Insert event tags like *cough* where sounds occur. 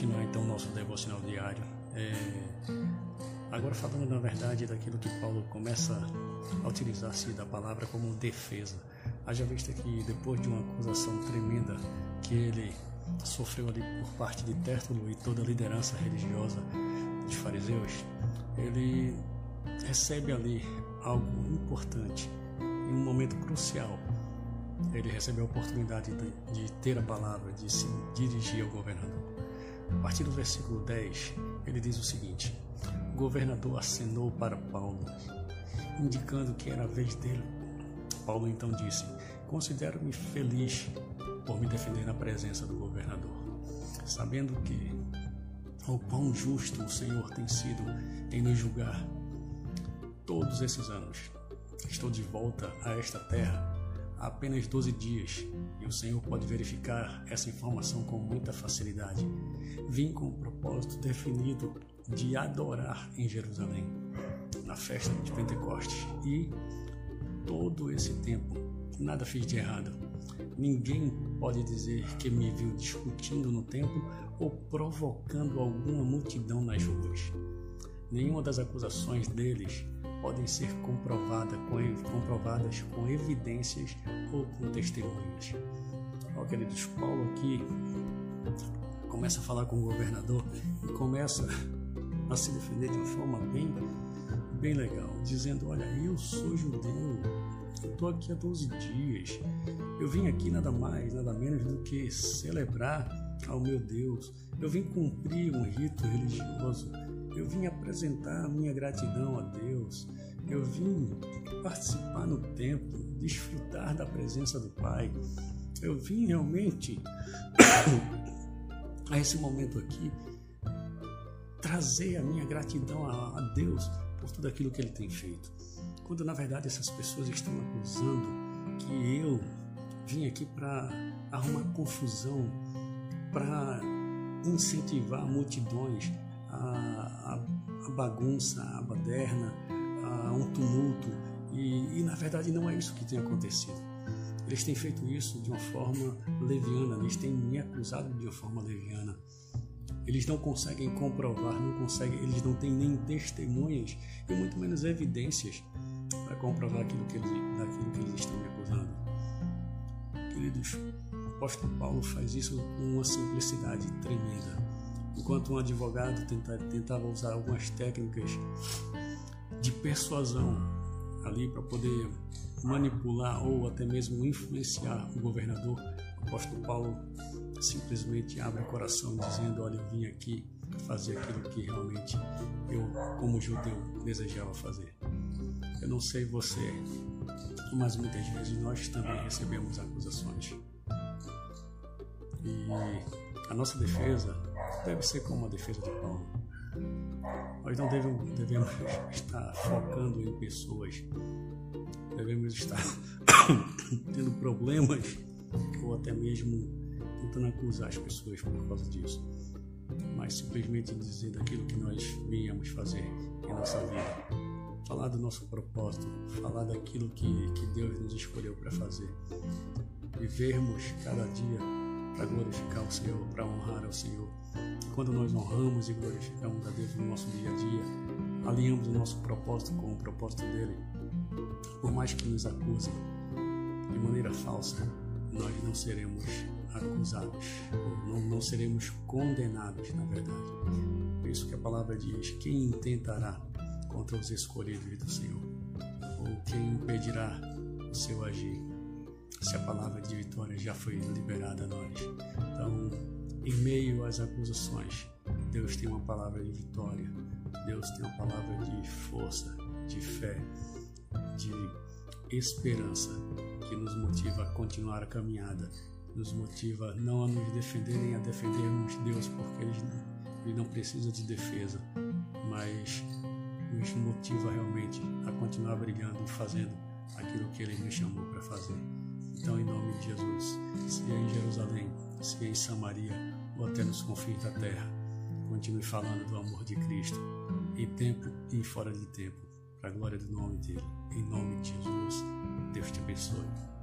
continuar então nosso devocional diário. É, agora falando na verdade daquilo que Paulo começa a utilizar-se da palavra como defesa. Haja vista que depois de uma acusação tremenda que ele sofreu ali por parte de Tértulo e toda a liderança religiosa dos fariseus, ele recebe ali algo importante em um momento crucial. Ele recebe a oportunidade de, de ter a palavra, de se dirigir ao governador. A partir do versículo 10, ele diz o seguinte: O governador acenou para Paulo, indicando que era a vez dele. Paulo então disse: Considero-me feliz por me defender na presença do governador, sabendo que o quão justo o Senhor tem sido em nos julgar todos esses anos. Estou de volta a esta terra apenas 12 dias e o Senhor pode verificar essa informação com muita facilidade. Vim com o propósito definido de adorar em Jerusalém, na festa de Pentecostes, e todo esse tempo nada fiz de errado. Ninguém pode dizer que me viu discutindo no templo ou provocando alguma multidão nas ruas. Nenhuma das acusações deles podem ser comprovada com, comprovadas com evidências ou com testemunhas. Ó, queridos, Paulo aqui começa a falar com o governador e começa a se defender de uma forma bem, bem legal, dizendo: Olha, eu sou judeu, eu estou aqui há 12 dias, eu vim aqui nada mais, nada menos do que celebrar ao meu Deus, eu vim cumprir um rito religioso eu vim apresentar a minha gratidão a Deus. Eu vim participar no templo, desfrutar da presença do Pai. Eu vim realmente *coughs* a esse momento aqui trazer a minha gratidão a Deus por tudo aquilo que Ele tem feito. Quando na verdade essas pessoas estão acusando que eu vim aqui para arrumar confusão, para incentivar multidões a, a, bagunça, a baderna, a um tumulto. E, e na verdade não é isso que tem acontecido. Eles têm feito isso de uma forma leviana, eles têm me acusado de uma forma leviana. Eles não conseguem comprovar, não conseguem, eles não têm nem testemunhas e muito menos evidências para comprovar aquilo que eles, daquilo que eles estão me acusando. Queridos, o apóstolo Paulo faz isso com uma simplicidade tremenda enquanto um advogado tentava usar algumas técnicas de persuasão ali para poder manipular ou até mesmo influenciar o governador, o apóstolo Paulo simplesmente abre o coração dizendo: Olha, eu vim aqui fazer aquilo que realmente eu, como judeu, desejava fazer. Eu não sei você, mas muitas vezes nós também recebemos acusações. E a nossa defesa deve ser como a defesa de Paulo. Nós não devemos, devemos *coughs* estar focando em pessoas, devemos estar *coughs* tendo problemas ou até mesmo tentando acusar as pessoas por causa disso, mas simplesmente dizer daquilo que nós viemos fazer em nossa vida. Falar do nosso propósito, falar daquilo que, que Deus nos escolheu para fazer. Vivermos cada dia para glorificar o Senhor, para honrar ao Senhor quando nós honramos e glorificamos a Deus no nosso dia a dia, alinhamos o nosso propósito com o propósito dele, por mais que nos acusem de maneira falsa, nós não seremos acusados, não, não seremos condenados, na verdade. Por isso que a palavra diz: quem intentará contra os escolhidos do Senhor? Ou quem impedirá o seu agir? Se a palavra de vitória já foi liberada a nós. Então, em meio às acusações, Deus tem uma palavra de vitória, Deus tem uma palavra de força, de fé, de esperança que nos motiva a continuar a caminhada, nos motiva não a nos defender nem a defendermos Deus, porque Ele não, ele não precisa de defesa, mas nos motiva realmente a continuar brigando e fazendo aquilo que Ele nos chamou para fazer. Então, em nome de Jesus, se é em Jerusalém, se é em Samaria ou até nos confins da terra, continue falando do amor de Cristo, em tempo e fora de tempo, para a glória do nome dele. Em nome de Jesus, Deus te abençoe.